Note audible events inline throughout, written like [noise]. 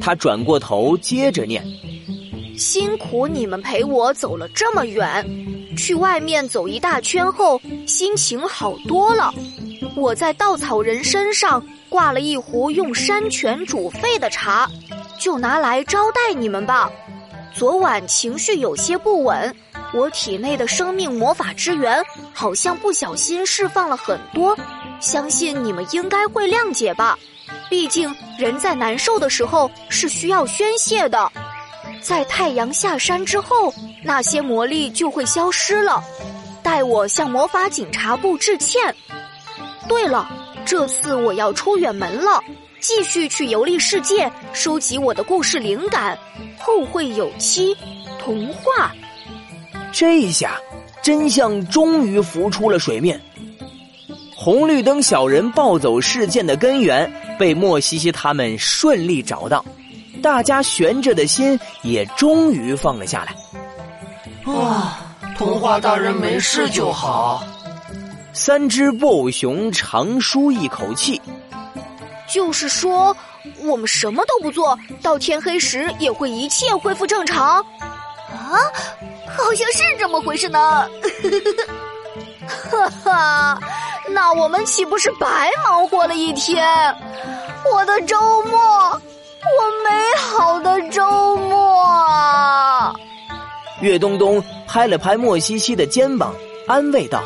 他转过头，接着念：“辛苦你们陪我走了这么远，去外面走一大圈后，心情好多了。我在稻草人身上挂了一壶用山泉煮沸的茶，就拿来招待你们吧。昨晚情绪有些不稳，我体内的生命魔法之源好像不小心释放了很多，相信你们应该会谅解吧。”毕竟，人在难受的时候是需要宣泄的。在太阳下山之后，那些魔力就会消失了。代我向魔法警察部致歉。对了，这次我要出远门了，继续去游历世界，收集我的故事灵感。后会有期，童话。这下，真相终于浮出了水面。红绿灯小人暴走事件的根源被莫西西他们顺利找到，大家悬着的心也终于放了下来。啊，童话大人没事就好。三只布偶熊长舒一口气。就是说，我们什么都不做到天黑时，也会一切恢复正常。啊，好像是这么回事呢。哈哈。那我们岂不是白忙活了一天？我的周末，我美好的周末啊。岳东东拍了拍莫西西的肩膀，安慰道：“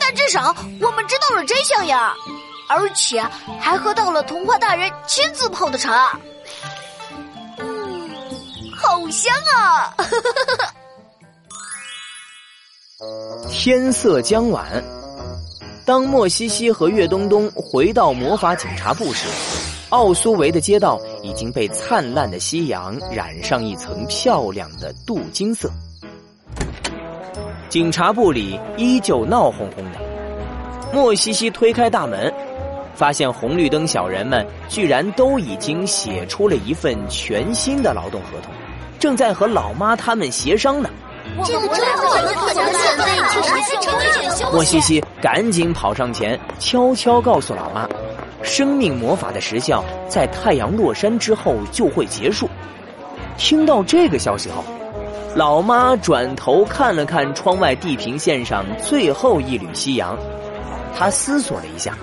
但至少我们知道了真相呀，而且还喝到了童话大人亲自泡的茶。嗯，好香啊！” [laughs] 天色将晚。当莫西西和岳东东回到魔法警察部时，奥苏维的街道已经被灿烂的夕阳染上一层漂亮的镀金色。警察部里依旧闹哄哄的。莫西西推开大门，发现红绿灯小人们居然都已经写出了一份全新的劳动合同，正在和老妈他们协商呢。莫西西赶紧跑上前，悄悄告诉老妈：“生命魔法的时效在太阳落山之后就会结束。”听到这个消息后，老妈转头看了看窗外地平线上最后一缕夕阳，她思索了一下，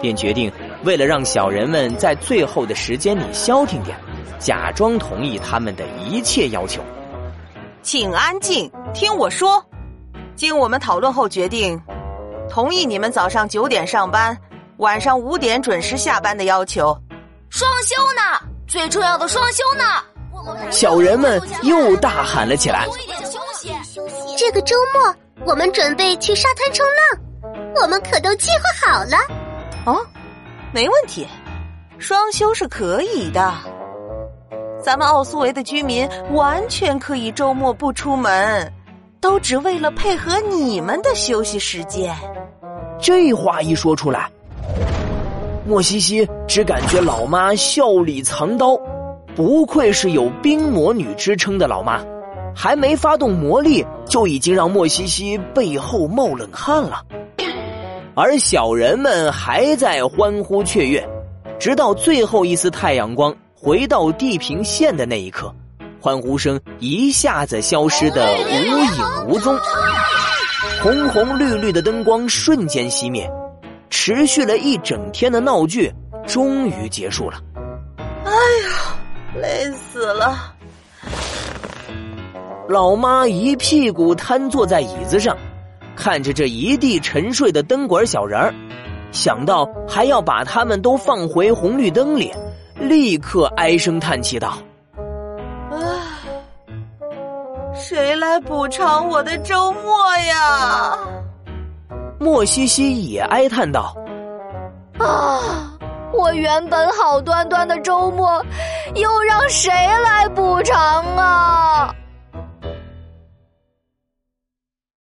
便决定为了让小人们在最后的时间里消停点，假装同意他们的一切要求。请安静，听我说。经我们讨论后决定，同意你们早上九点上班，晚上五点准时下班的要求。双休呢？最重要的双休呢？小人们又大喊了起来。这个周末我们准备去沙滩冲浪，我们可都计划好了。哦，没问题，双休是可以的。咱们奥苏维的居民完全可以周末不出门，都只为了配合你们的休息时间。这话一说出来，莫西西只感觉老妈笑里藏刀，不愧是有冰魔女之称的老妈，还没发动魔力就已经让莫西西背后冒冷汗了。而小人们还在欢呼雀跃，直到最后一丝太阳光。回到地平线的那一刻，欢呼声一下子消失的无影无踪，红红绿绿的灯光瞬间熄灭，持续了一整天的闹剧终于结束了。哎呀，累死了！老妈一屁股瘫坐在椅子上，看着这一地沉睡的灯管小人儿，想到还要把他们都放回红绿灯里。立刻唉声叹气道：“唉，谁来补偿我的周末呀？”莫西西也哀叹道：“啊，我原本好端端的周末，又让谁来补偿啊？”